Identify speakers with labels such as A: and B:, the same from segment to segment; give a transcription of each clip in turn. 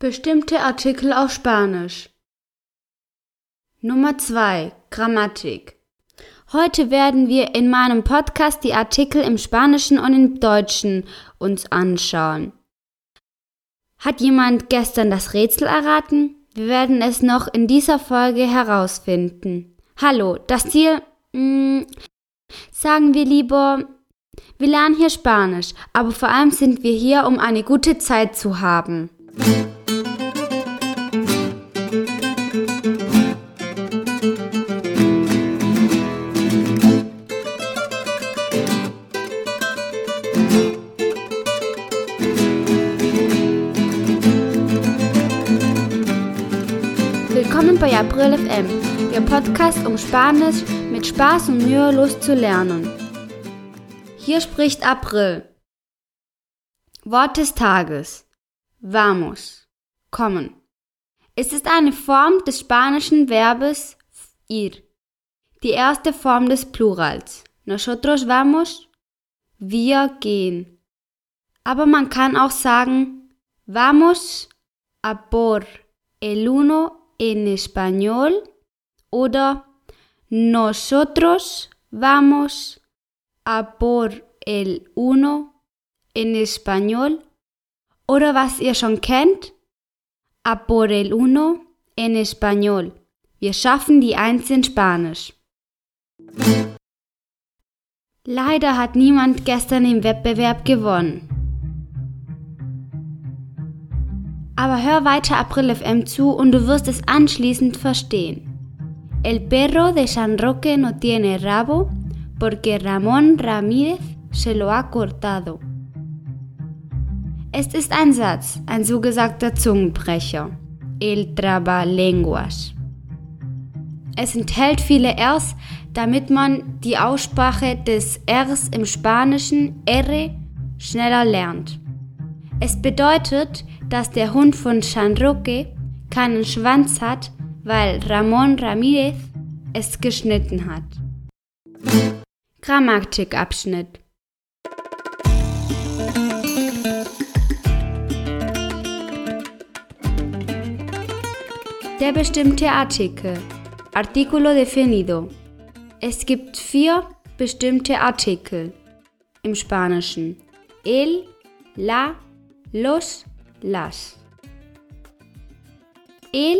A: Bestimmte Artikel auf Spanisch. Nummer 2. Grammatik. Heute werden wir in meinem Podcast die Artikel im Spanischen und im Deutschen uns anschauen. Hat jemand gestern das Rätsel erraten? Wir werden es noch in dieser Folge herausfinden. Hallo, das Ziel, mh, hm, sagen wir lieber, wir lernen hier Spanisch, aber vor allem sind wir hier, um eine gute Zeit zu haben. Willkommen bei April FM, Ihr Podcast, um Spanisch mit Spaß und mühelos zu lernen. Hier spricht April. Wort des Tages. Vamos. Kommen. Es ist eine Form des spanischen Verbes ir. Die erste Form des Plurals. Nosotros vamos. Wir gehen. Aber man kann auch sagen, vamos a por el uno en español oder nosotros vamos a por el uno en español oder was ihr schon kennt, a por el uno en español. Wir schaffen die Eins in Spanisch. Leider hat niemand gestern im Wettbewerb gewonnen. Aber hör weiter April FM zu und du wirst es anschließend verstehen. El perro de San Roque no tiene rabo porque Ramón Ramírez se lo ha cortado. Es ist ein Satz, ein so gesagter Zungenbrecher. El trabalenguas. Es enthält viele Rs, damit man die Aussprache des Rs im Spanischen R schneller lernt. Es bedeutet, dass der Hund von Roque keinen Schwanz hat, weil Ramon Ramirez es geschnitten hat. Grammatikabschnitt Der bestimmte Artikel. Artículo definido. Es gibt vier bestimmte Artikel im Spanischen. El, la, los, las. El,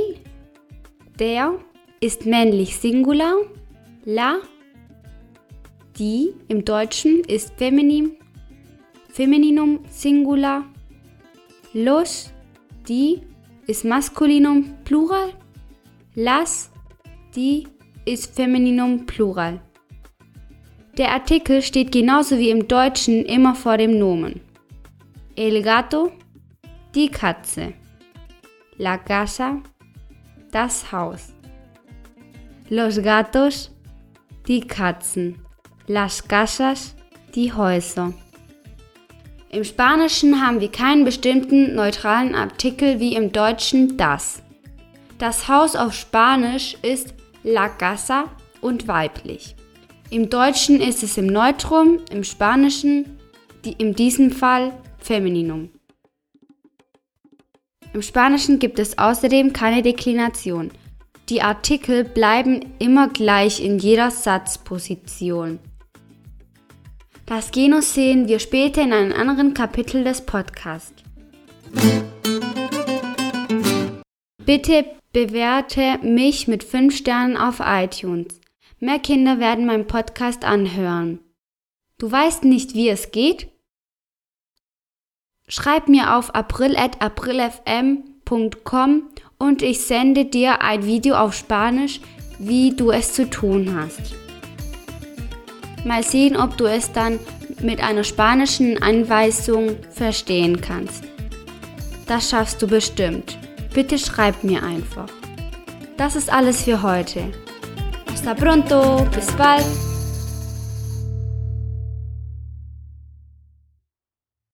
A: der, ist männlich Singular. La, die im Deutschen ist Feminim, Femininum Singular. Los, die ist Maskulinum Plural. Las, die ist Femininum Plural. Der Artikel steht genauso wie im Deutschen immer vor dem Nomen. El gato, die Katze. La casa, das Haus. Los gatos, die Katzen. Las casas, die Häuser. Im Spanischen haben wir keinen bestimmten neutralen Artikel wie im Deutschen das. Das Haus auf Spanisch ist la casa und weiblich. Im Deutschen ist es im Neutrum, im Spanischen die, in diesem Fall Femininum. Im Spanischen gibt es außerdem keine Deklination. Die Artikel bleiben immer gleich in jeder Satzposition. Das Genus sehen wir später in einem anderen Kapitel des Podcasts. Bitte bewerte mich mit 5 Sternen auf iTunes. Mehr Kinder werden meinen Podcast anhören. Du weißt nicht, wie es geht? Schreib mir auf april.aprilfm.com und ich sende dir ein Video auf Spanisch, wie du es zu tun hast. Mal sehen, ob du es dann mit einer spanischen Anweisung verstehen kannst. Das schaffst du bestimmt. Bitte schreib mir einfach. Das ist alles für heute. Hasta pronto, bis bald.